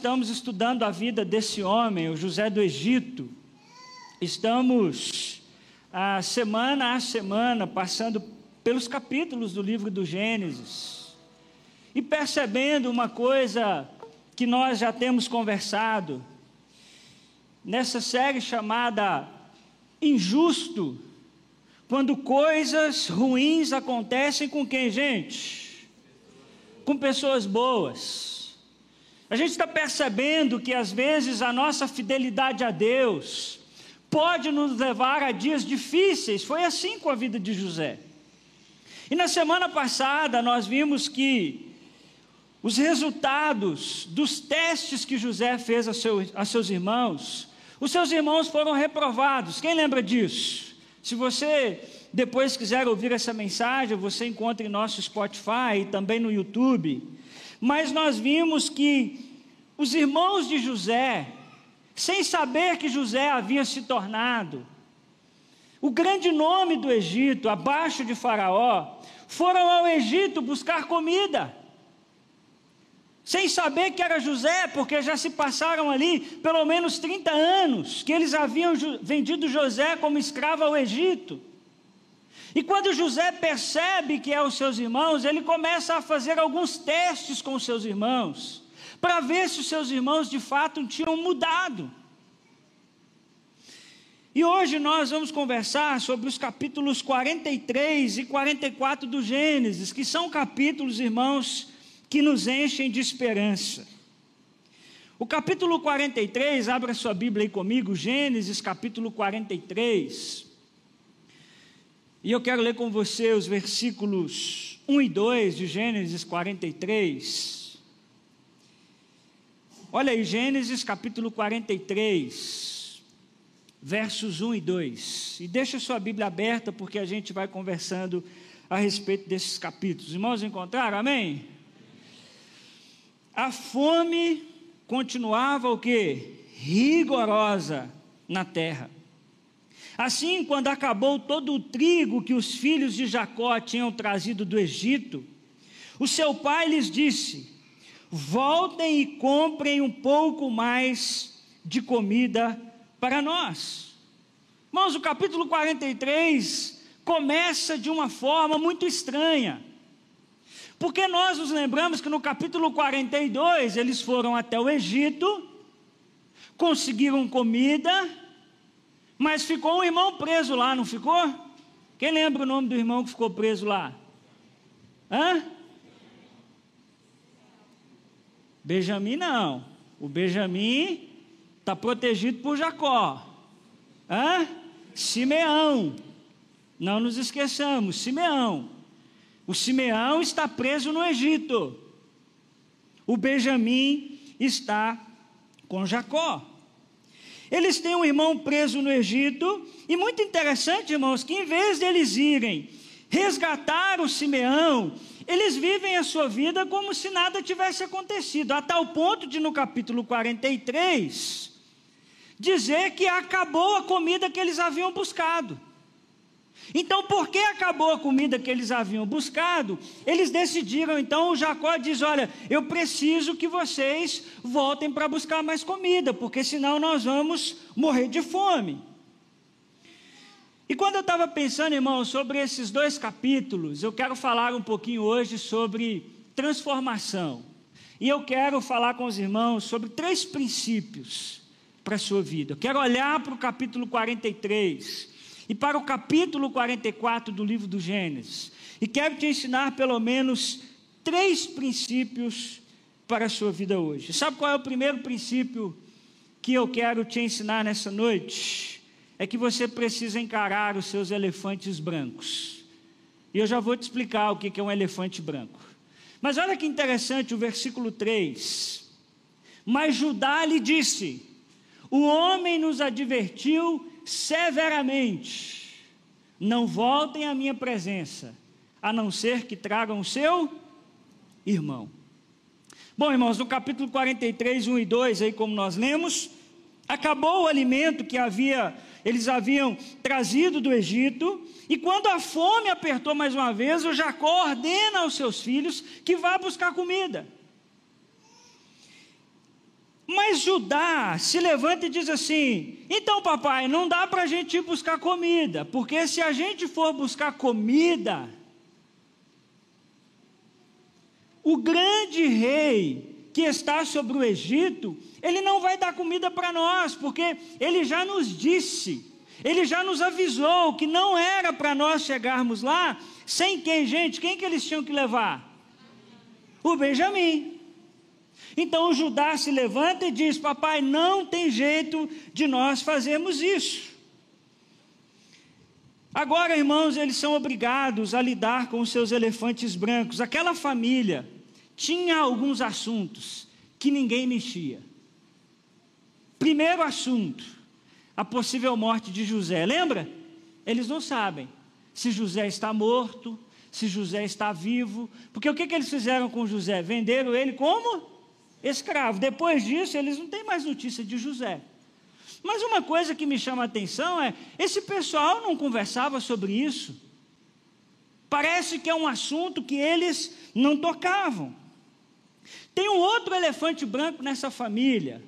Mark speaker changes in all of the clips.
Speaker 1: estamos estudando a vida desse homem, o José do Egito. Estamos, a semana a semana, passando pelos capítulos do livro do Gênesis e percebendo uma coisa que nós já temos conversado nessa série chamada Injusto, quando coisas ruins acontecem com quem, gente? Com pessoas boas. A gente está percebendo que às vezes a nossa fidelidade a Deus pode nos levar a dias difíceis. Foi assim com a vida de José. E na semana passada nós vimos que os resultados dos testes que José fez a, seu, a seus irmãos, os seus irmãos foram reprovados. Quem lembra disso? Se você depois quiser ouvir essa mensagem, você encontra em nosso Spotify e também no YouTube. Mas nós vimos que os irmãos de José, sem saber que José havia se tornado o grande nome do Egito, abaixo de Faraó, foram ao Egito buscar comida. Sem saber que era José, porque já se passaram ali pelo menos 30 anos que eles haviam vendido José como escravo ao Egito. E quando José percebe que é os seus irmãos, ele começa a fazer alguns testes com os seus irmãos, para ver se os seus irmãos de fato tinham mudado. E hoje nós vamos conversar sobre os capítulos 43 e 44 do Gênesis, que são capítulos, irmãos, que nos enchem de esperança. O capítulo 43, abra sua Bíblia aí comigo, Gênesis capítulo 43. E eu quero ler com você os versículos 1 e 2 de Gênesis 43. Olha aí, Gênesis capítulo 43 versos 1 e 2. E deixa sua Bíblia aberta, porque a gente vai conversando a respeito desses capítulos. Irmãos, encontraram? Amém? A fome continuava o que? Rigorosa na terra. Assim, quando acabou todo o trigo que os filhos de Jacó tinham trazido do Egito, o seu pai lhes disse: Voltem e comprem um pouco mais de comida para nós. Irmãos, o capítulo 43 começa de uma forma muito estranha. Porque nós nos lembramos que no capítulo 42 eles foram até o Egito, conseguiram comida, mas ficou um irmão preso lá, não ficou? Quem lembra o nome do irmão que ficou preso lá? Hã? Benjamim não. O Benjamim está protegido por Jacó. Hã? Simeão. Não nos esqueçamos, Simeão. O Simeão está preso no Egito. O Benjamim está com Jacó. Eles têm um irmão preso no Egito, e muito interessante, irmãos, que em vez deles irem resgatar o Simeão, eles vivem a sua vida como se nada tivesse acontecido, a tal ponto de no capítulo 43, dizer que acabou a comida que eles haviam buscado. Então, porque acabou a comida que eles haviam buscado, eles decidiram, então, Jacó diz: Olha, eu preciso que vocês voltem para buscar mais comida, porque senão nós vamos morrer de fome. E quando eu estava pensando, irmão, sobre esses dois capítulos, eu quero falar um pouquinho hoje sobre transformação. E eu quero falar com os irmãos sobre três princípios para a sua vida. Eu quero olhar para o capítulo 43 e para o capítulo 44 do livro do Gênesis. E quero te ensinar pelo menos três princípios para a sua vida hoje. Sabe qual é o primeiro princípio que eu quero te ensinar nessa noite? É que você precisa encarar os seus elefantes brancos. E eu já vou te explicar o que é um elefante branco. Mas olha que interessante o versículo 3. Mas Judá lhe disse: o homem nos advertiu severamente: não voltem à minha presença, a não ser que tragam o seu irmão. Bom, irmãos, no capítulo 43, 1 e 2, aí como nós lemos, acabou o alimento que havia, eles haviam trazido do Egito, e quando a fome apertou mais uma vez, o Jacó ordena aos seus filhos que vá buscar comida. Mas Judá se levanta e diz assim: então, papai, não dá para a gente ir buscar comida, porque se a gente for buscar comida, o grande rei que está sobre o Egito, ele não vai dar comida para nós, porque ele já nos disse, ele já nos avisou que não era para nós chegarmos lá sem quem, gente? Quem que eles tinham que levar? O Benjamim. Então Judá se levanta e diz: Papai, não tem jeito de nós fazermos isso. Agora, irmãos, eles são obrigados a lidar com os seus elefantes brancos. Aquela família tinha alguns assuntos que ninguém mexia. Primeiro assunto, a possível morte de José. Lembra? Eles não sabem se José está morto, se José está vivo. Porque o que, que eles fizeram com José? Venderam ele como? Escravo. Depois disso, eles não têm mais notícia de José. Mas uma coisa que me chama a atenção é: esse pessoal não conversava sobre isso. Parece que é um assunto que eles não tocavam. Tem um outro elefante branco nessa família.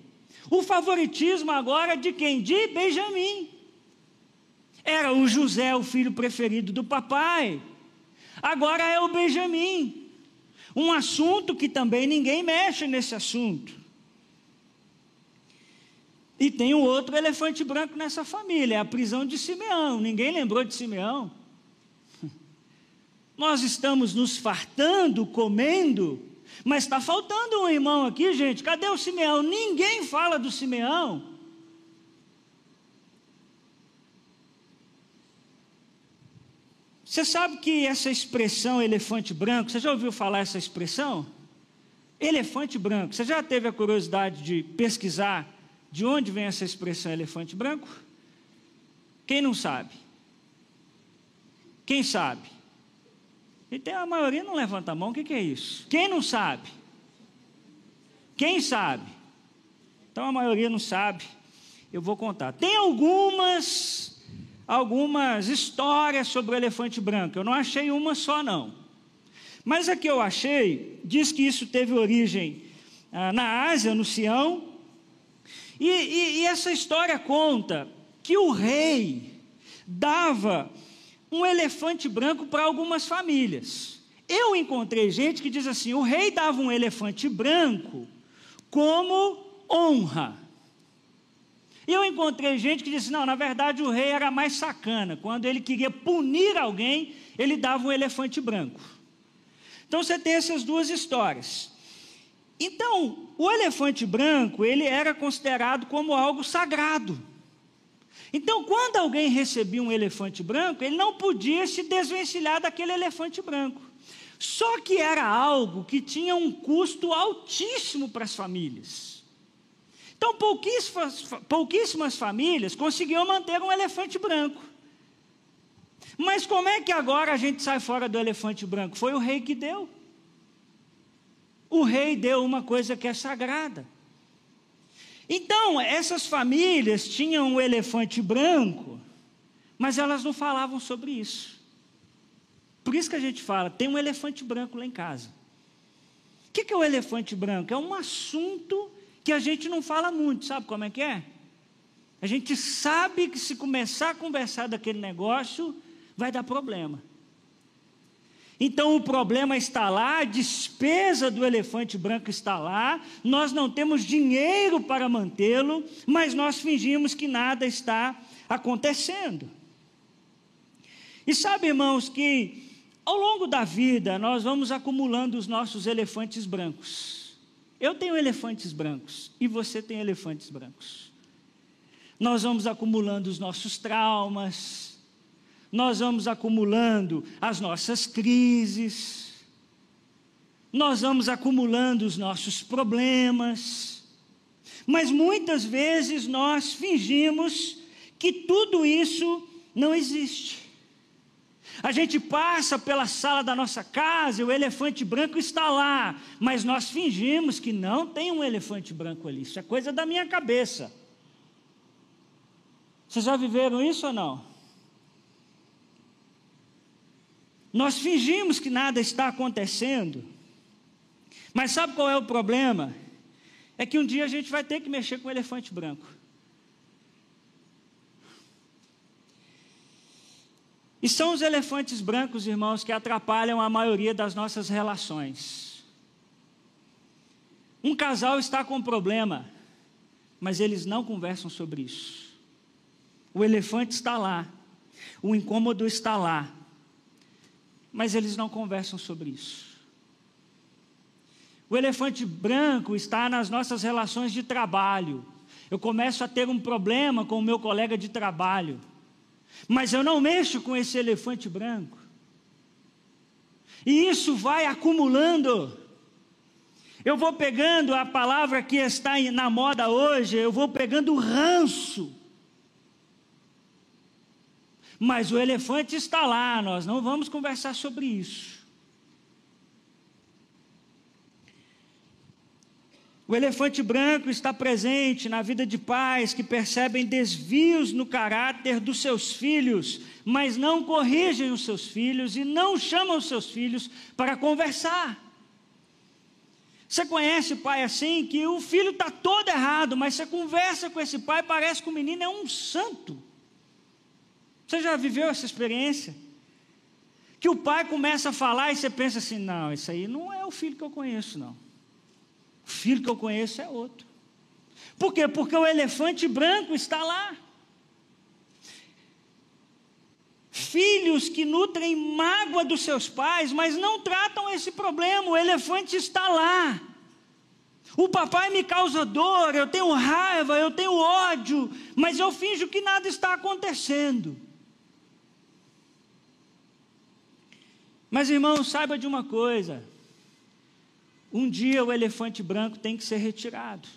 Speaker 1: O favoritismo agora de quem? De Benjamim. Era o José, o filho preferido do papai. Agora é o Benjamim. Um assunto que também ninguém mexe nesse assunto. E tem um outro elefante branco nessa família, é a prisão de Simeão. Ninguém lembrou de Simeão. Nós estamos nos fartando, comendo, mas está faltando um irmão aqui, gente. Cadê o Simeão? Ninguém fala do Simeão. Você sabe que essa expressão elefante branco, você já ouviu falar essa expressão? Elefante branco. Você já teve a curiosidade de pesquisar de onde vem essa expressão elefante branco? Quem não sabe? Quem sabe? E tem a maioria não levanta a mão, o que, que é isso? Quem não sabe? Quem sabe? Então a maioria não sabe. Eu vou contar. Tem algumas algumas histórias sobre o elefante branco. Eu não achei uma só, não. Mas a que eu achei diz que isso teve origem ah, na Ásia, no Sião. E, e, e essa história conta que o rei dava um elefante branco para algumas famílias. Eu encontrei gente que diz assim: o rei dava um elefante branco como honra. E eu encontrei gente que disse: não, na verdade o rei era mais sacana. Quando ele queria punir alguém, ele dava um elefante branco. Então você tem essas duas histórias. Então, o elefante branco, ele era considerado como algo sagrado. Então, quando alguém recebia um elefante branco, ele não podia se desvencilhar daquele elefante branco. Só que era algo que tinha um custo altíssimo para as famílias. Então, pouquíssimas, pouquíssimas famílias conseguiam manter um elefante branco. Mas como é que agora a gente sai fora do elefante branco? Foi o rei que deu. O rei deu uma coisa que é sagrada. Então, essas famílias tinham um elefante branco, mas elas não falavam sobre isso. Por isso que a gente fala, tem um elefante branco lá em casa. O que é o elefante branco? É um assunto que a gente não fala muito, sabe como é que é? A gente sabe que se começar a conversar daquele negócio, vai dar problema. Então o problema está lá, a despesa do elefante branco está lá, nós não temos dinheiro para mantê-lo, mas nós fingimos que nada está acontecendo. E sabe, irmãos, que ao longo da vida nós vamos acumulando os nossos elefantes brancos. Eu tenho elefantes brancos e você tem elefantes brancos. Nós vamos acumulando os nossos traumas, nós vamos acumulando as nossas crises, nós vamos acumulando os nossos problemas, mas muitas vezes nós fingimos que tudo isso não existe. A gente passa pela sala da nossa casa e o elefante branco está lá, mas nós fingimos que não tem um elefante branco ali. Isso é coisa da minha cabeça. Vocês já viveram isso ou não? Nós fingimos que nada está acontecendo, mas sabe qual é o problema? é que um dia a gente vai ter que mexer com o elefante branco. E são os elefantes brancos, irmãos, que atrapalham a maioria das nossas relações. Um casal está com problema, mas eles não conversam sobre isso. O elefante está lá, o incômodo está lá, mas eles não conversam sobre isso. O elefante branco está nas nossas relações de trabalho. Eu começo a ter um problema com o meu colega de trabalho, mas eu não mexo com esse elefante branco. E isso vai acumulando. Eu vou pegando a palavra que está na moda hoje, eu vou pegando ranço. Mas o elefante está lá, nós não vamos conversar sobre isso. O elefante branco está presente na vida de pais que percebem desvios no caráter dos seus filhos, mas não corrigem os seus filhos e não chamam os seus filhos para conversar. Você conhece pai assim que o filho está todo errado, mas você conversa com esse pai, parece que o menino é um santo. Você já viveu essa experiência? Que o pai começa a falar e você pensa assim: não, isso aí não é o filho que eu conheço, não. Filho que eu conheço é outro. Por quê? Porque o elefante branco está lá. Filhos que nutrem mágoa dos seus pais, mas não tratam esse problema, o elefante está lá. O papai me causa dor, eu tenho raiva, eu tenho ódio, mas eu finjo que nada está acontecendo. Mas irmão, saiba de uma coisa: um dia o elefante branco tem que ser retirado.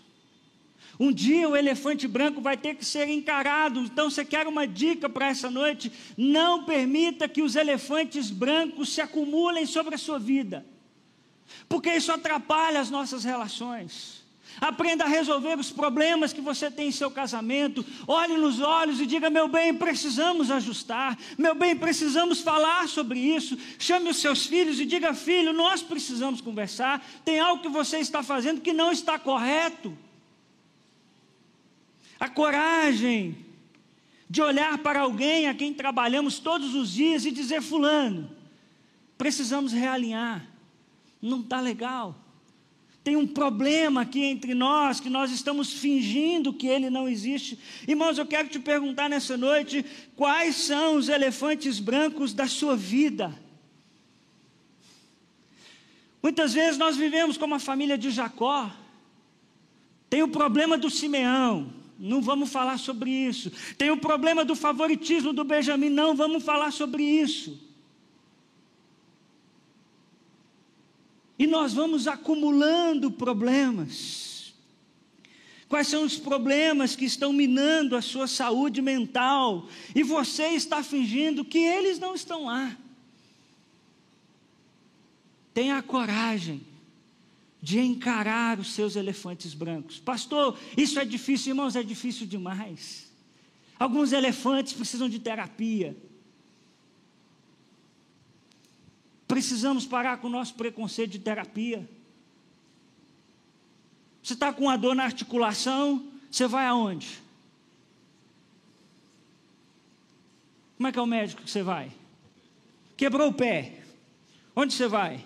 Speaker 1: Um dia o elefante branco vai ter que ser encarado. Então, você quer uma dica para essa noite? Não permita que os elefantes brancos se acumulem sobre a sua vida, porque isso atrapalha as nossas relações. Aprenda a resolver os problemas que você tem em seu casamento. Olhe nos olhos e diga: meu bem, precisamos ajustar. Meu bem, precisamos falar sobre isso. Chame os seus filhos e diga: filho, nós precisamos conversar. Tem algo que você está fazendo que não está correto. A coragem de olhar para alguém a quem trabalhamos todos os dias e dizer: Fulano, precisamos realinhar. Não está legal tem um problema aqui entre nós, que nós estamos fingindo que ele não existe. Irmãos, eu quero te perguntar nessa noite: quais são os elefantes brancos da sua vida? Muitas vezes nós vivemos como a família de Jacó, tem o problema do Simeão, não vamos falar sobre isso. Tem o problema do favoritismo do Benjamim, não vamos falar sobre isso. E nós vamos acumulando problemas. Quais são os problemas que estão minando a sua saúde mental? E você está fingindo que eles não estão lá. Tenha a coragem de encarar os seus elefantes brancos. Pastor, isso é difícil, irmãos, é difícil demais. Alguns elefantes precisam de terapia. Precisamos parar com o nosso preconceito de terapia. Você está com uma dor na articulação, você vai aonde? Como é que é o médico que você vai? Quebrou o pé. Onde você vai?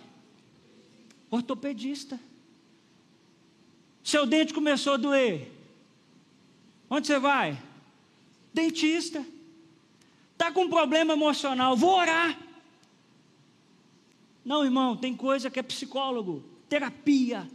Speaker 1: Ortopedista. Seu dente começou a doer. Onde você vai? Dentista. Está com um problema emocional. Vou orar. Não, irmão, tem coisa que é psicólogo, terapia.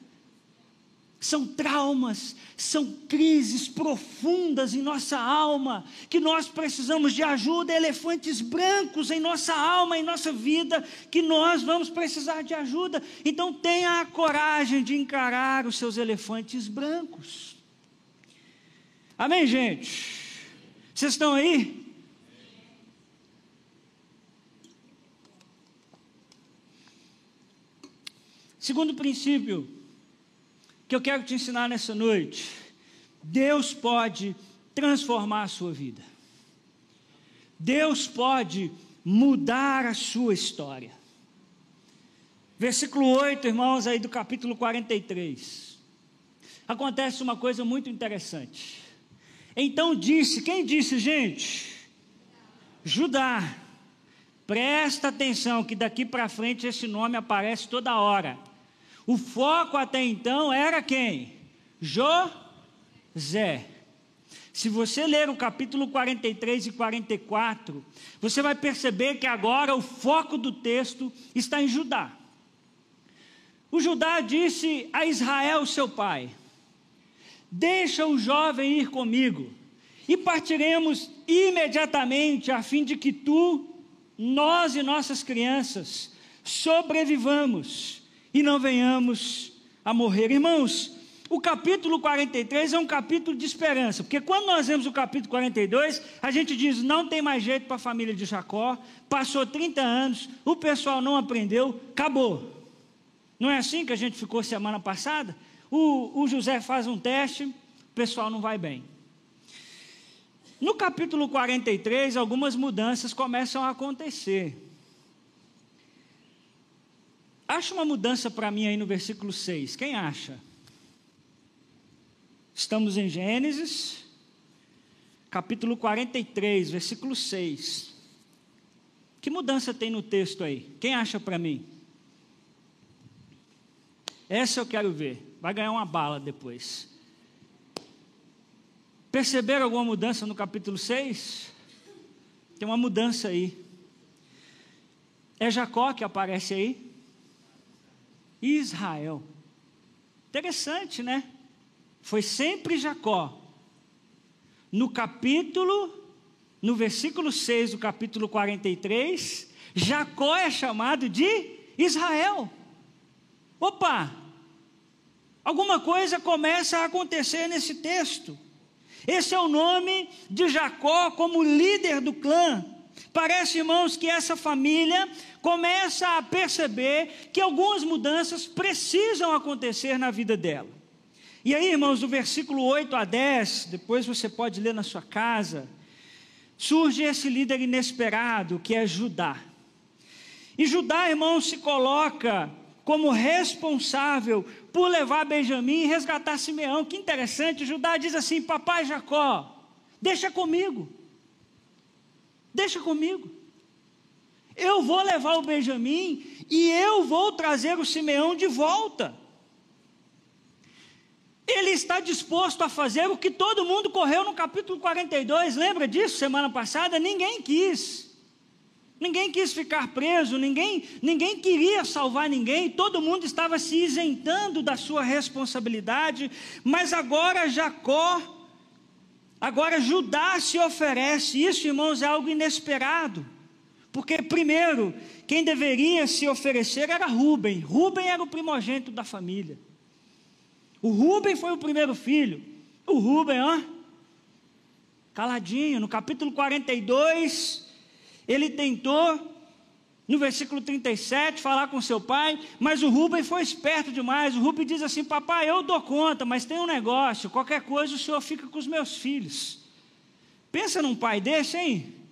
Speaker 1: São traumas, são crises profundas em nossa alma, que nós precisamos de ajuda, elefantes brancos em nossa alma, em nossa vida, que nós vamos precisar de ajuda. Então tenha a coragem de encarar os seus elefantes brancos. Amém, gente? Vocês estão aí? Segundo princípio que eu quero te ensinar nessa noite: Deus pode transformar a sua vida. Deus pode mudar a sua história. Versículo 8, irmãos, aí do capítulo 43. acontece uma coisa muito interessante. Então disse, quem disse, gente? Judá. Presta atenção que daqui para frente esse nome aparece toda hora. O foco até então era quem? José. Se você ler o capítulo 43 e 44, você vai perceber que agora o foco do texto está em Judá. O Judá disse a Israel, seu pai: Deixa o jovem ir comigo, e partiremos imediatamente, a fim de que tu, nós e nossas crianças, sobrevivamos e não venhamos a morrer. Irmãos, o capítulo 43 é um capítulo de esperança, porque quando nós vemos o capítulo 42, a gente diz: não tem mais jeito para a família de Jacó, passou 30 anos, o pessoal não aprendeu, acabou. Não é assim que a gente ficou semana passada? O, o José faz um teste, o pessoal não vai bem. No capítulo 43, algumas mudanças começam a acontecer. Acha uma mudança para mim aí no versículo 6. Quem acha? Estamos em Gênesis, capítulo 43, versículo 6. Que mudança tem no texto aí? Quem acha para mim? Essa eu quero ver. Vai ganhar uma bala depois. Perceberam alguma mudança no capítulo 6? Tem uma mudança aí. É Jacó que aparece aí? Israel. Interessante, né? foi sempre Jacó. No capítulo, no versículo 6 do capítulo 43, Jacó é chamado de Israel. Opa! Alguma coisa começa a acontecer nesse texto. Esse é o nome de Jacó como líder do clã. Parece, irmãos, que essa família começa a perceber que algumas mudanças precisam acontecer na vida dela. E aí, irmãos, do versículo 8 a 10, depois você pode ler na sua casa, surge esse líder inesperado que é Judá. E Judá, irmãos, se coloca como responsável por levar Benjamim e resgatar Simeão. Que interessante, Judá diz assim: Papai Jacó, deixa comigo, deixa comigo. Eu vou levar o Benjamim e eu vou trazer o Simeão de volta. Ele está disposto a fazer o que todo mundo correu no capítulo 42. Lembra disso semana passada? Ninguém quis. Ninguém quis ficar preso, ninguém, ninguém queria salvar ninguém, todo mundo estava se isentando da sua responsabilidade, mas agora Jacó, agora Judá se oferece. Isso, irmãos, é algo inesperado. Porque, primeiro, quem deveria se oferecer era Rubem. Rubem era o primogênito da família. O Rubem foi o primeiro filho. O Rubem, ó, caladinho, no capítulo 42, ele tentou, no versículo 37, falar com seu pai, mas o Rubem foi esperto demais. O Rubem diz assim: Papai, eu dou conta, mas tem um negócio, qualquer coisa o senhor fica com os meus filhos. Pensa num pai desse, hein?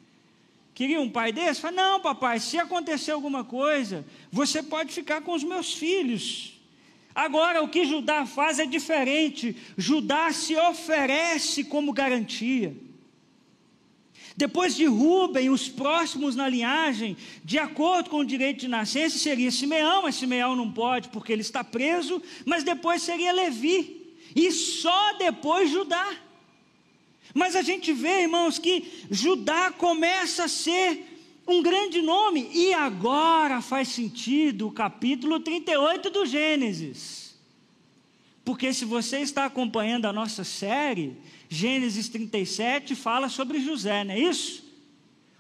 Speaker 1: Queria um pai desse? Fala, não, papai, se acontecer alguma coisa, você pode ficar com os meus filhos. Agora, o que Judá faz é diferente. Judá se oferece como garantia. Depois de Rubem, os próximos na linhagem, de acordo com o direito de nascença, seria Simeão, mas Simeão não pode porque ele está preso, mas depois seria Levi, e só depois Judá. Mas a gente vê, irmãos, que Judá começa a ser um grande nome. E agora faz sentido o capítulo 38 do Gênesis. Porque se você está acompanhando a nossa série, Gênesis 37 fala sobre José, não é isso?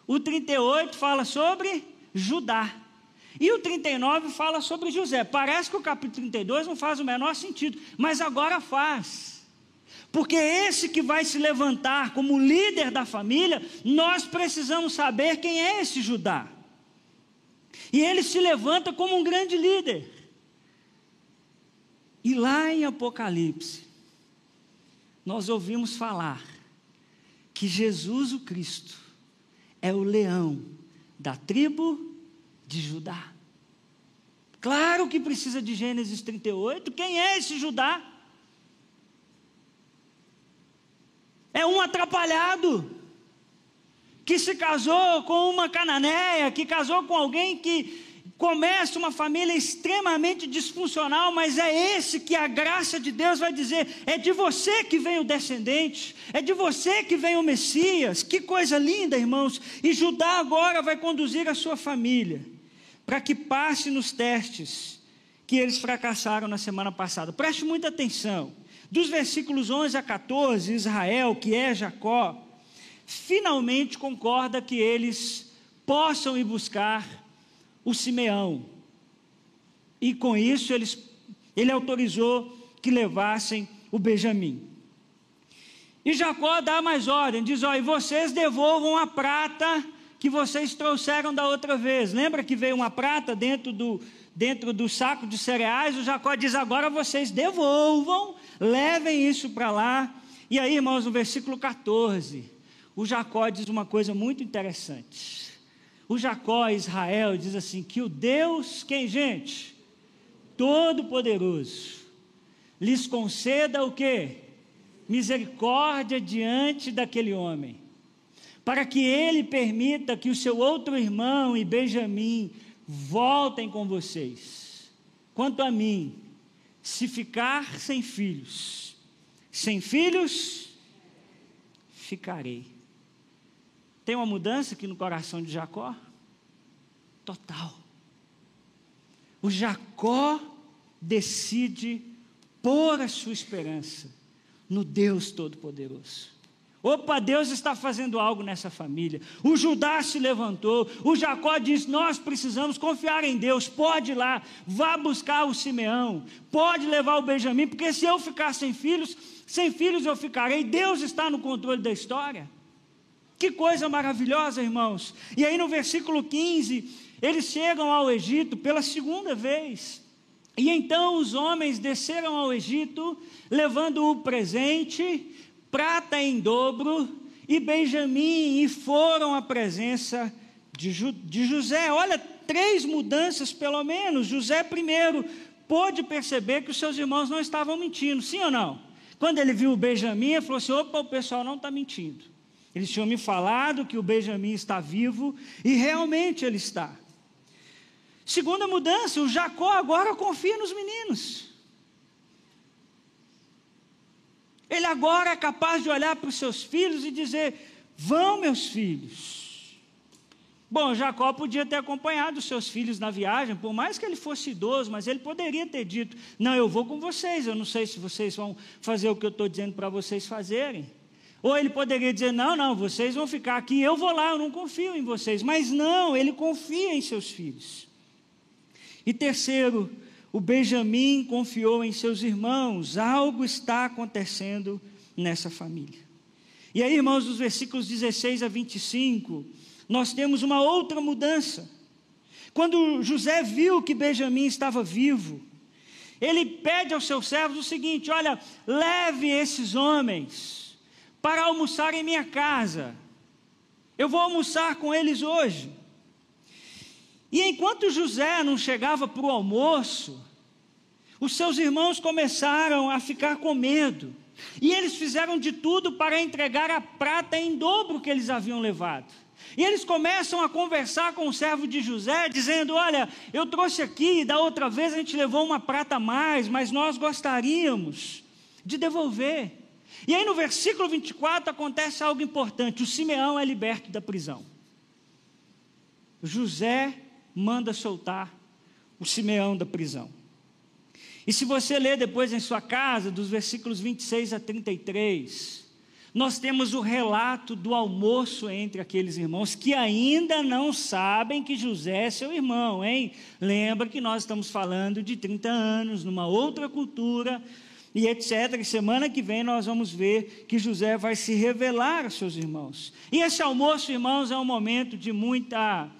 Speaker 1: O 38 fala sobre Judá. E o 39 fala sobre José. Parece que o capítulo 32 não faz o menor sentido, mas agora faz. Porque esse que vai se levantar como líder da família, nós precisamos saber quem é esse Judá. E ele se levanta como um grande líder. E lá em Apocalipse, nós ouvimos falar que Jesus o Cristo é o leão da tribo de Judá. Claro que precisa de Gênesis 38. Quem é esse Judá? Atrapalhado, que se casou com uma cananeia, que casou com alguém que começa uma família extremamente disfuncional, mas é esse que a graça de Deus vai dizer: é de você que vem o descendente, é de você que vem o Messias. Que coisa linda, irmãos! E Judá agora vai conduzir a sua família para que passe nos testes que eles fracassaram na semana passada. Preste muita atenção. Dos versículos 11 a 14, Israel, que é Jacó, finalmente concorda que eles possam ir buscar o Simeão. E com isso eles, ele autorizou que levassem o Benjamim. E Jacó dá mais ordem, diz: e vocês devolvam a prata que vocês trouxeram da outra vez. Lembra que veio uma prata dentro do, dentro do saco de cereais? O Jacó diz: agora vocês devolvam, levem isso para lá. E aí, irmãos, no versículo 14, o Jacó diz uma coisa muito interessante. O Jacó Israel diz assim: que o Deus, quem gente? Todo-Poderoso, lhes conceda o que? Misericórdia diante daquele homem, para que ele permita que o seu outro irmão e Benjamim voltem com vocês. Quanto a mim, se ficar sem filhos, sem filhos, ficarei. Tem uma mudança aqui no coração de Jacó? Total. O Jacó decide pôr a sua esperança no Deus Todo-Poderoso. Opa, Deus está fazendo algo nessa família. O Judá se levantou. O Jacó diz: Nós precisamos confiar em Deus. Pode ir lá, vá buscar o Simeão. Pode levar o Benjamim, porque se eu ficar sem filhos, sem filhos eu ficarei. Deus está no controle da história. Que coisa maravilhosa, irmãos. E aí no versículo 15, eles chegam ao Egito pela segunda vez. E então os homens desceram ao Egito, levando o presente, prata em dobro, e Benjamim, e foram à presença de, de José. Olha, três mudanças pelo menos. José, primeiro, pôde perceber que os seus irmãos não estavam mentindo, sim ou não? Quando ele viu o Benjamim, ele falou assim: opa, o pessoal não está mentindo. Eles tinham me falado que o Benjamim está vivo e realmente ele está. Segunda mudança, o Jacó agora confia nos meninos. Ele agora é capaz de olhar para os seus filhos e dizer: Vão, meus filhos. Bom, Jacó podia ter acompanhado os seus filhos na viagem, por mais que ele fosse idoso, mas ele poderia ter dito: Não, eu vou com vocês, eu não sei se vocês vão fazer o que eu estou dizendo para vocês fazerem. Ou ele poderia dizer: não, não, vocês vão ficar aqui, eu vou lá, eu não confio em vocês. Mas não, ele confia em seus filhos. E terceiro, o Benjamim confiou em seus irmãos, algo está acontecendo nessa família. E aí, irmãos, dos versículos 16 a 25, nós temos uma outra mudança. Quando José viu que Benjamim estava vivo, ele pede aos seus servos o seguinte: olha, leve esses homens para almoçar em minha casa. Eu vou almoçar com eles hoje. E enquanto José não chegava para o almoço, os seus irmãos começaram a ficar com medo. E eles fizeram de tudo para entregar a prata em dobro que eles haviam levado. E eles começam a conversar com o servo de José, dizendo: Olha, eu trouxe aqui, da outra vez a gente levou uma prata a mais, mas nós gostaríamos de devolver. E aí no versículo 24 acontece algo importante: o Simeão é liberto da prisão. José manda soltar o Simeão da prisão. E se você ler depois em sua casa, dos versículos 26 a 33, nós temos o relato do almoço entre aqueles irmãos que ainda não sabem que José é seu irmão, hein? Lembra que nós estamos falando de 30 anos, numa outra cultura, e etc. E semana que vem nós vamos ver que José vai se revelar aos seus irmãos. E esse almoço, irmãos, é um momento de muita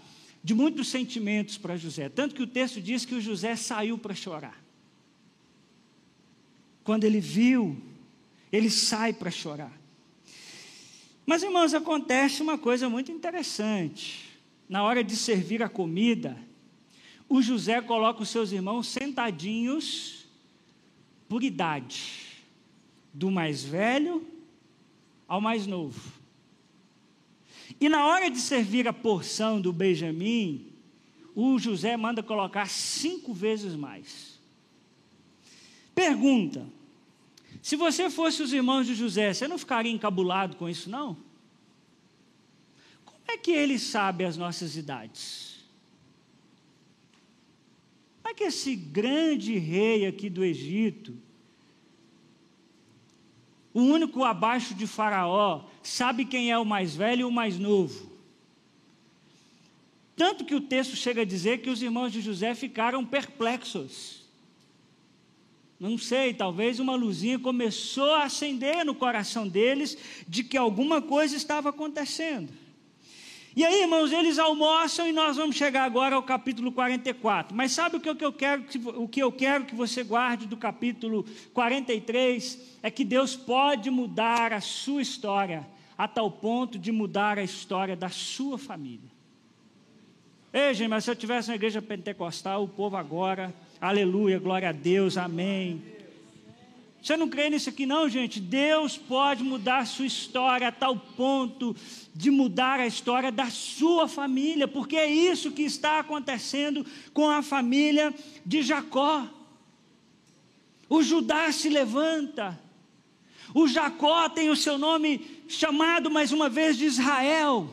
Speaker 1: de muitos sentimentos para José, tanto que o texto diz que o José saiu para chorar. Quando ele viu, ele sai para chorar. Mas, irmãos, acontece uma coisa muito interessante. Na hora de servir a comida, o José coloca os seus irmãos sentadinhos por idade, do mais velho ao mais novo. E na hora de servir a porção do Benjamim, o José manda colocar cinco vezes mais. Pergunta: se você fosse os irmãos de José, você não ficaria encabulado com isso, não? Como é que ele sabe as nossas idades? Como é que esse grande rei aqui do Egito, o único abaixo de Faraó, sabe quem é o mais velho e o mais novo? Tanto que o texto chega a dizer que os irmãos de José ficaram perplexos. Não sei, talvez uma luzinha começou a acender no coração deles de que alguma coisa estava acontecendo. E aí, irmãos, eles almoçam e nós vamos chegar agora ao capítulo 44. Mas sabe o que eu quero, o que eu quero que você guarde do capítulo 43? É que Deus pode mudar a sua história a tal ponto de mudar a história da sua família. Ei, gente, mas se eu tivesse uma igreja pentecostal, o povo agora, aleluia, glória a Deus, amém. Você não crê nisso aqui, não, gente? Deus pode mudar sua história a tal ponto de mudar a história da sua família, porque é isso que está acontecendo com a família de Jacó. O Judá se levanta, o Jacó tem o seu nome chamado mais uma vez de Israel.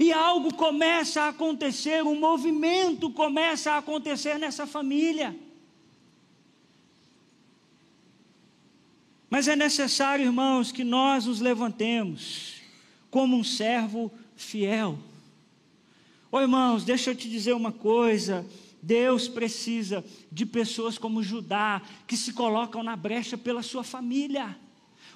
Speaker 1: E algo começa a acontecer, um movimento começa a acontecer nessa família. Mas é necessário, irmãos, que nós nos levantemos como um servo fiel. Ô irmãos, deixa eu te dizer uma coisa. Deus precisa de pessoas como Judá, que se colocam na brecha pela sua família.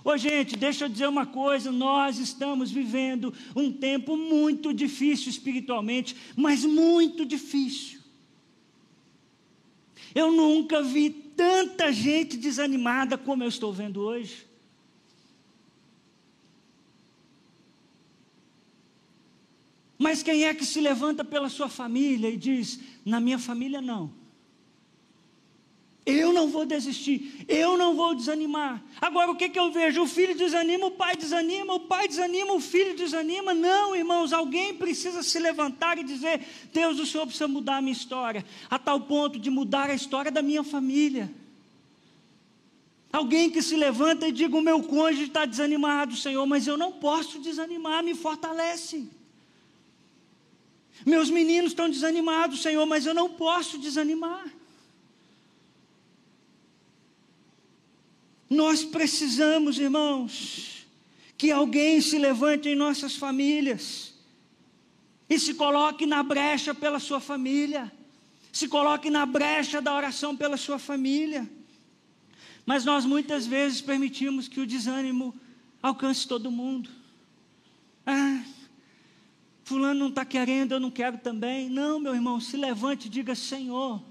Speaker 1: Ô gente, deixa eu dizer uma coisa: nós estamos vivendo um tempo muito difícil espiritualmente, mas muito difícil. Eu nunca vi tanta gente desanimada como eu estou vendo hoje. Mas quem é que se levanta pela sua família e diz: na minha família não. Eu não vou desistir, eu não vou desanimar. Agora, o que, que eu vejo? O filho desanima, o pai desanima, o pai desanima, o filho desanima. Não, irmãos, alguém precisa se levantar e dizer: Deus, o Senhor precisa mudar a minha história, a tal ponto de mudar a história da minha família. Alguém que se levanta e diga: O meu cônjuge está desanimado, Senhor, mas eu não posso desanimar, me fortalece. Meus meninos estão desanimados, Senhor, mas eu não posso desanimar. Nós precisamos, irmãos, que alguém se levante em nossas famílias e se coloque na brecha pela sua família, se coloque na brecha da oração pela sua família. Mas nós muitas vezes permitimos que o desânimo alcance todo mundo. Ah, Fulano não está querendo, eu não quero também. Não, meu irmão, se levante e diga: Senhor,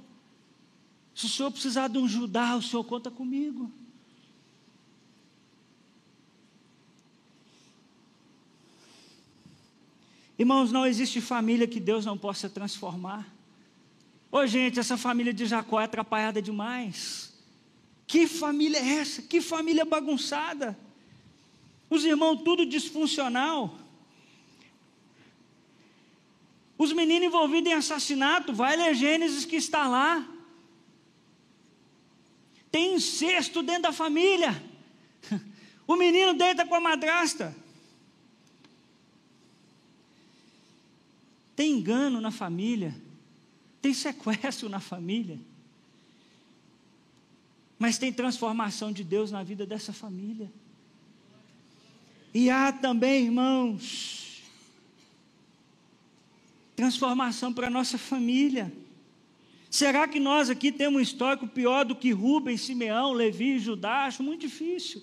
Speaker 1: se o Senhor precisar de um Judá, o Senhor conta comigo. Irmãos, não existe família que Deus não possa transformar. Ô gente, essa família de Jacó é atrapalhada demais. Que família é essa? Que família bagunçada. Os irmãos tudo disfuncional. Os meninos envolvidos em assassinato, vai ler Gênesis que está lá. Tem incesto dentro da família. O menino deita com a madrasta. Tem engano na família, tem sequestro na família, mas tem transformação de Deus na vida dessa família. E há também, irmãos, transformação para a nossa família. Será que nós aqui temos um histórico pior do que Rubens, Simeão, Levi Judá? Acho muito difícil.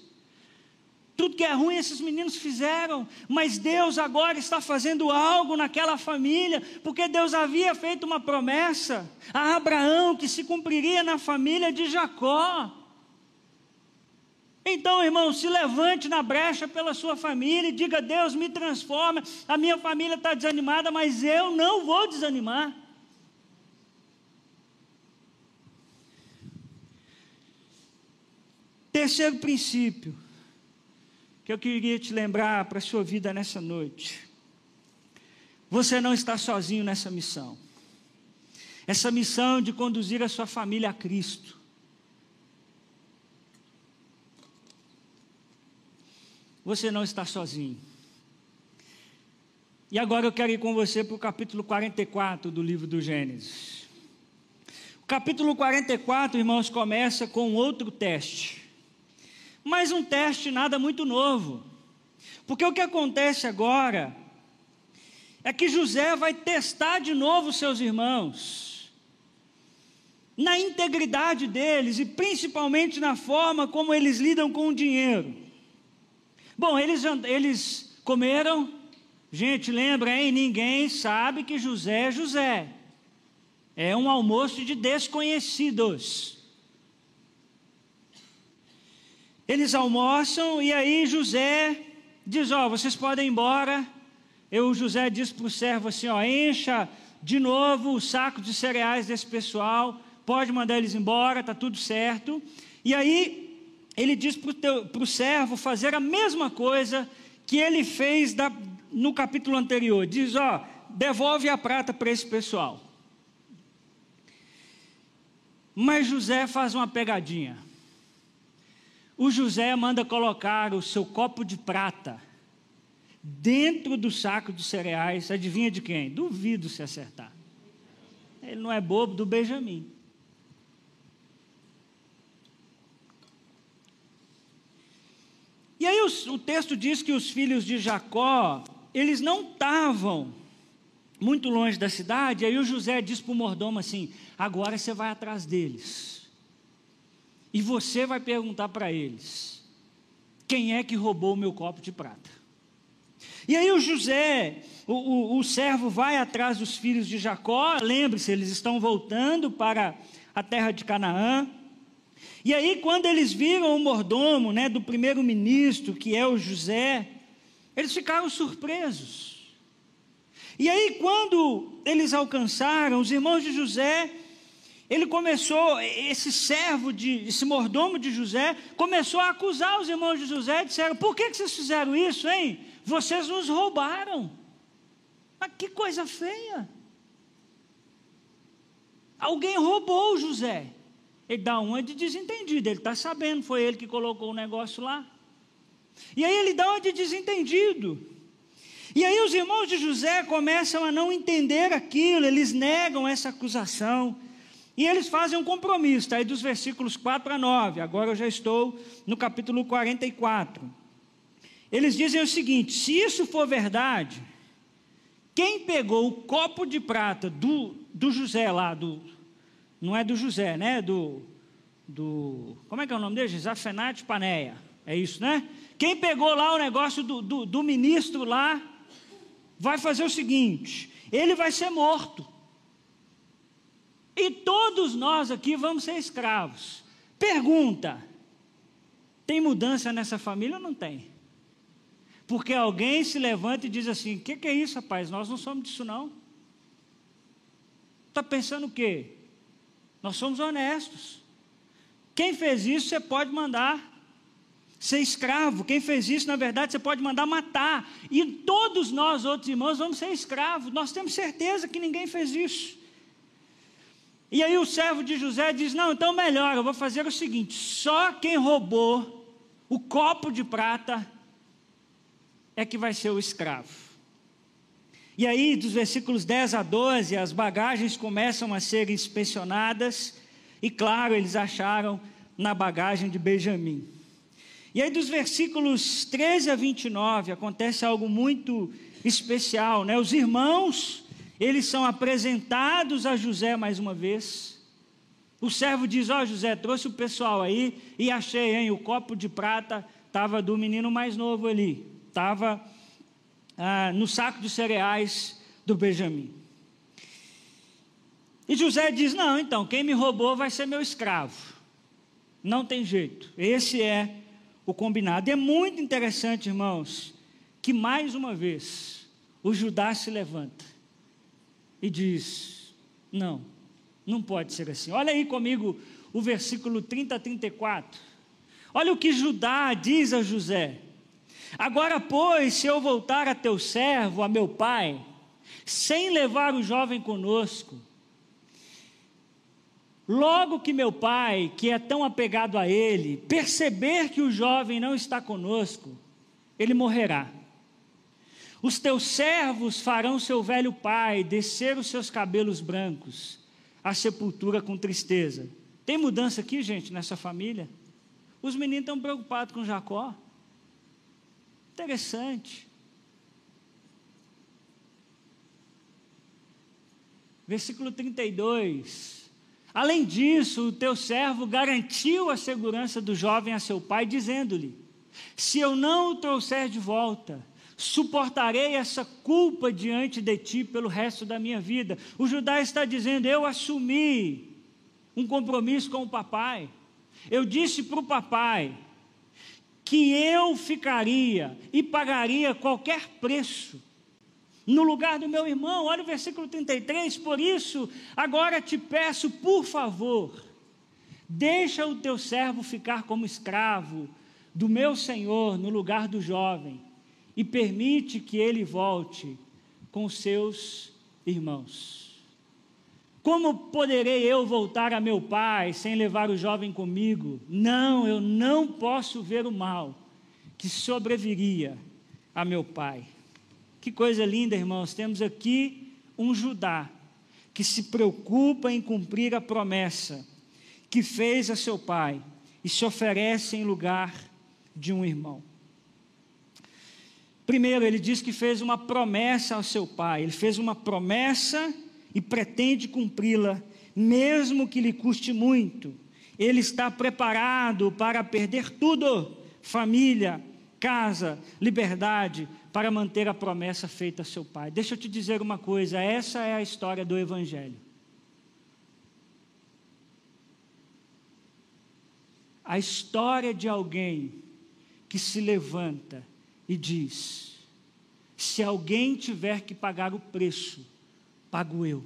Speaker 1: Tudo que é ruim esses meninos fizeram, mas Deus agora está fazendo algo naquela família, porque Deus havia feito uma promessa a Abraão que se cumpriria na família de Jacó. Então, irmão, se levante na brecha pela sua família e diga: Deus me transforma. A minha família está desanimada, mas eu não vou desanimar. Terceiro princípio: que eu queria te lembrar para a sua vida nessa noite. Você não está sozinho nessa missão. Essa missão de conduzir a sua família a Cristo. Você não está sozinho. E agora eu quero ir com você para o capítulo 44 do livro do Gênesis. O capítulo 44, irmãos, começa com outro teste. Mas um teste nada muito novo. Porque o que acontece agora é que José vai testar de novo seus irmãos, na integridade deles e principalmente na forma como eles lidam com o dinheiro. Bom, eles, eles comeram, gente, lembra, hein? Ninguém sabe que José é José. É um almoço de desconhecidos. Eles almoçam e aí José diz: Ó, oh, vocês podem ir embora. Eu, José, disse para o servo assim: Ó, encha de novo o saco de cereais desse pessoal. Pode mandar eles embora, tá tudo certo. E aí ele diz para o servo fazer a mesma coisa que ele fez da, no capítulo anterior. Diz: Ó, devolve a prata para esse pessoal. Mas José faz uma pegadinha. O José manda colocar o seu copo de prata dentro do saco de cereais. Adivinha de quem? Duvido se acertar. Ele não é bobo, do Benjamim. E aí o, texto diz que os filhos de Jacó, eles não estavam muito longe da cidade, aí o José diz para o mordomo assim: agora você vai atrás deles. E você vai perguntar para eles: quem é que roubou o meu copo de prata? E aí o José, o, o, o servo, vai atrás dos filhos de Jacó, lembre-se, eles estão voltando para a terra de Canaã. E aí, quando eles viram o mordomo né, do primeiro-ministro, que é o José, eles ficaram surpresos. E aí, quando eles alcançaram, os irmãos de José, ele começou, esse servo, de, esse mordomo de José, começou a acusar os irmãos de José, disseram: por que, que vocês fizeram isso, hein? Vocês nos roubaram. Mas que coisa feia. Alguém roubou José. Ele dá uma de desentendido, ele está sabendo, foi ele que colocou o negócio lá. E aí ele dá uma de desentendido. E aí os irmãos de José começam a não entender aquilo, eles negam essa acusação. E eles fazem um compromisso, está aí dos versículos 4 a 9. Agora eu já estou no capítulo 44. Eles dizem o seguinte: se isso for verdade, quem pegou o copo de prata do, do José lá, do, não é do José, né? Do, do como é que é o nome dele? Zafenate Paneia. É isso, né? Quem pegou lá o negócio do, do, do ministro lá, vai fazer o seguinte: ele vai ser morto. E todos nós aqui vamos ser escravos. Pergunta: tem mudança nessa família ou não tem? Porque alguém se levanta e diz assim: o que, que, é isso, rapaz? Nós não somos disso, não. Está pensando o quê? Nós somos honestos. Quem fez isso, você pode mandar ser escravo. Quem fez isso, na verdade, você pode mandar matar. E todos nós, outros irmãos, vamos ser escravos. Nós temos certeza que ninguém fez isso. E aí o servo de José diz: Não, então melhor, eu vou fazer o seguinte: só quem roubou o copo de prata é que vai ser o escravo. E aí, dos versículos 10 a 12, as bagagens começam a ser inspecionadas, e claro, eles acharam na bagagem de Benjamim. E aí, dos versículos 13 a 29, acontece algo muito especial, né? Os irmãos, eles são apresentados a José mais uma vez. O servo diz: Ó, oh, José, trouxe o pessoal aí e achei, hein? O copo de prata estava do menino mais novo ali, estava ah, no saco de cereais do Benjamim. E José diz: Não, então, quem me roubou vai ser meu escravo. Não tem jeito. Esse é o combinado. E é muito interessante, irmãos, que mais uma vez o Judá se levanta e diz: Não, não pode ser assim. Olha aí comigo o versículo 30 a 34. Olha o que Judá diz a José. Agora, pois, se eu voltar a teu servo, a meu pai, sem levar o jovem conosco, logo que meu pai, que é tão apegado a ele, perceber que o jovem não está conosco, ele morrerá. Os teus servos farão seu velho pai descer os seus cabelos brancos à sepultura com tristeza. Tem mudança aqui, gente, nessa família? Os meninos estão preocupados com Jacó. Interessante. Versículo 32. Além disso, o teu servo garantiu a segurança do jovem a seu pai, dizendo-lhe: Se eu não o trouxer de volta, suportarei essa culpa diante de ti pelo resto da minha vida. O Judá está dizendo: Eu assumi um compromisso com o papai. Eu disse para o papai que eu ficaria e pagaria qualquer preço no lugar do meu irmão. Olha o versículo 33. Por isso, agora te peço, por favor, deixa o teu servo ficar como escravo do meu senhor no lugar do jovem e permite que ele volte com seus irmãos. Como poderei eu voltar a meu pai sem levar o jovem comigo? Não, eu não posso ver o mal que sobreviria a meu pai. Que coisa linda, irmãos. Temos aqui um Judá que se preocupa em cumprir a promessa que fez a seu pai e se oferece em lugar de um irmão. Primeiro, ele diz que fez uma promessa ao seu pai. Ele fez uma promessa e pretende cumpri-la, mesmo que lhe custe muito. Ele está preparado para perder tudo: família, casa, liberdade, para manter a promessa feita a seu pai. Deixa eu te dizer uma coisa: essa é a história do Evangelho. A história de alguém que se levanta e diz: se alguém tiver que pagar o preço, pago eu.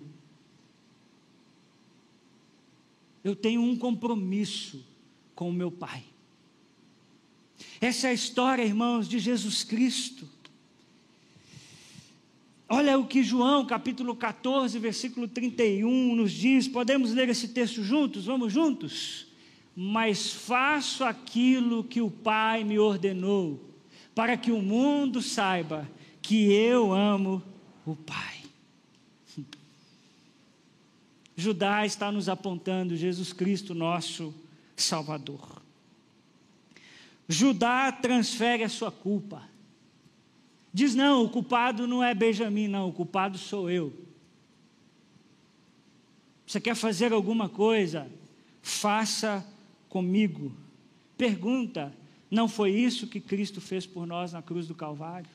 Speaker 1: Eu tenho um compromisso com o meu Pai. Essa é a história, irmãos, de Jesus Cristo. Olha o que João, capítulo 14, versículo 31, nos diz. Podemos ler esse texto juntos? Vamos juntos? Mas faço aquilo que o Pai me ordenou, para que o mundo saiba que eu amo o Pai. Judá está nos apontando Jesus Cristo, nosso Salvador. Judá transfere a sua culpa. Diz: não, o culpado não é Benjamim, não, o culpado sou eu. Você quer fazer alguma coisa? Faça comigo. Pergunta: não foi isso que Cristo fez por nós na cruz do Calvário?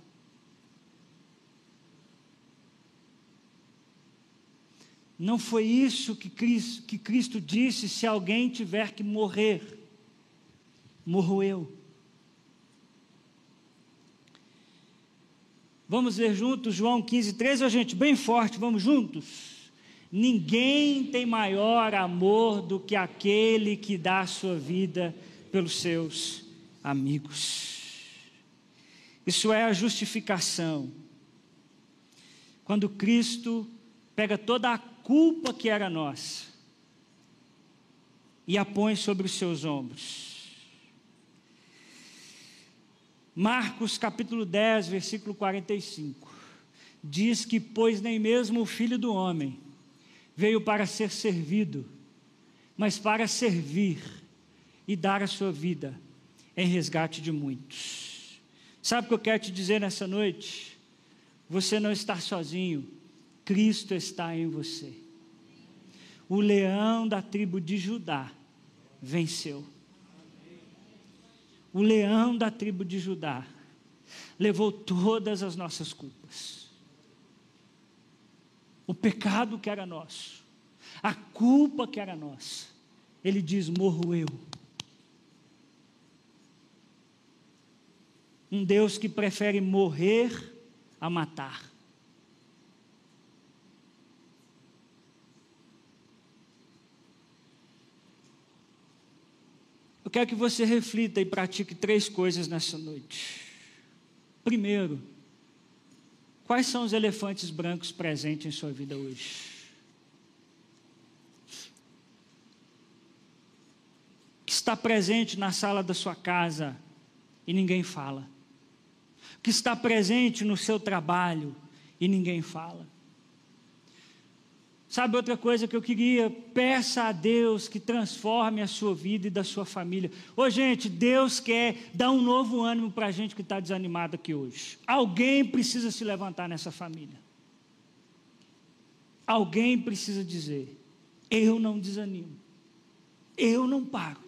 Speaker 1: Não foi isso que Cristo, que Cristo disse: se alguém tiver que morrer, morro eu. Vamos ver juntos João 15, 13, gente, bem forte, vamos juntos. Ninguém tem maior amor do que aquele que dá a sua vida pelos seus amigos. Isso é a justificação. Quando Cristo pega toda a culpa que era nossa e a põe sobre os seus ombros. Marcos capítulo 10, versículo 45, diz que, pois nem mesmo o filho do homem veio para ser servido, mas para servir e dar a sua vida em resgate de muitos. Sabe o que eu quero te dizer nessa noite? Você não está sozinho. Cristo está em você. O leão da tribo de Judá venceu. O leão da tribo de Judá levou todas as nossas culpas. O pecado que era nosso, a culpa que era nossa. Ele diz: morro eu. Um Deus que prefere morrer a matar. quero que você reflita e pratique três coisas nessa noite. Primeiro, quais são os elefantes brancos presentes em sua vida hoje? Que está presente na sala da sua casa e ninguém fala. Que está presente no seu trabalho e ninguém fala. Sabe outra coisa que eu queria? Peça a Deus que transforme a sua vida e da sua família. Ô gente, Deus quer dar um novo ânimo para a gente que está desanimado aqui hoje. Alguém precisa se levantar nessa família. Alguém precisa dizer: Eu não desanimo. Eu não paro.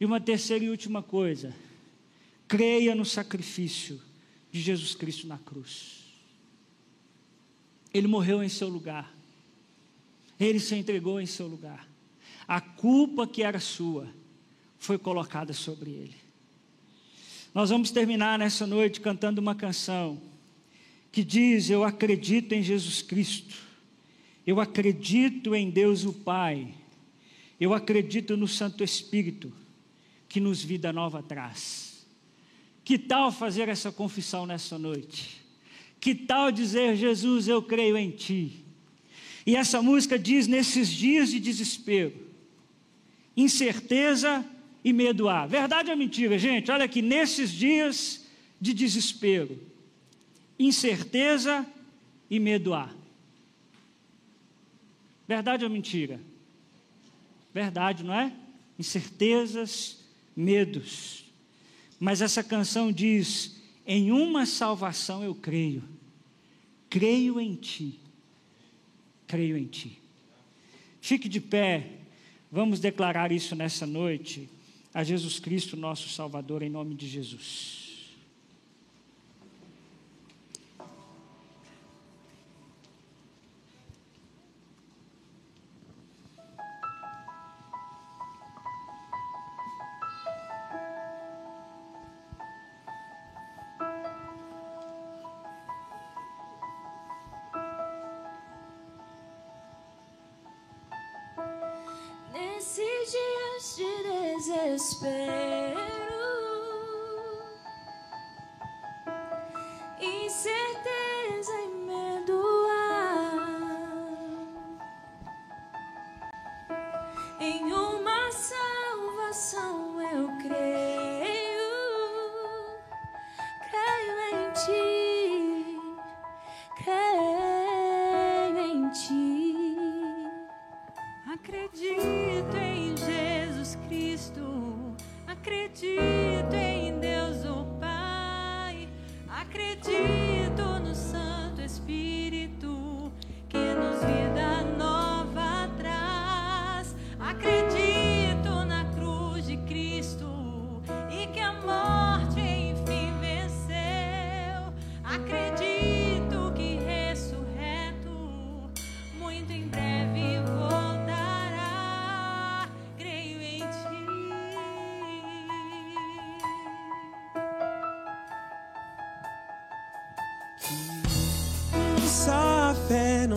Speaker 1: E uma terceira e última coisa: creia no sacrifício de Jesus Cristo na cruz. Ele morreu em seu lugar. Ele se entregou em seu lugar. A culpa que era sua foi colocada sobre ele. Nós vamos terminar nessa noite cantando uma canção que diz: Eu acredito em Jesus Cristo, eu acredito em Deus o Pai, eu acredito no Santo Espírito que nos vida nova traz. Que tal fazer essa confissão nessa noite? Que tal dizer, Jesus, eu creio em Ti? E essa música diz: nesses dias de desespero, incerteza e medo há. Verdade ou mentira, gente? Olha aqui, nesses dias de desespero, incerteza e medo há. Verdade ou mentira? Verdade, não é? Incertezas, medos. Mas essa canção diz: em uma salvação eu creio. Creio em ti. Creio em ti. Fique de pé. Vamos declarar isso nessa noite a Jesus Cristo, nosso Salvador, em nome de Jesus.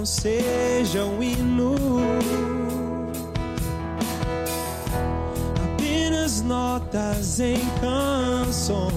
Speaker 2: Seja um apenas notas em canções,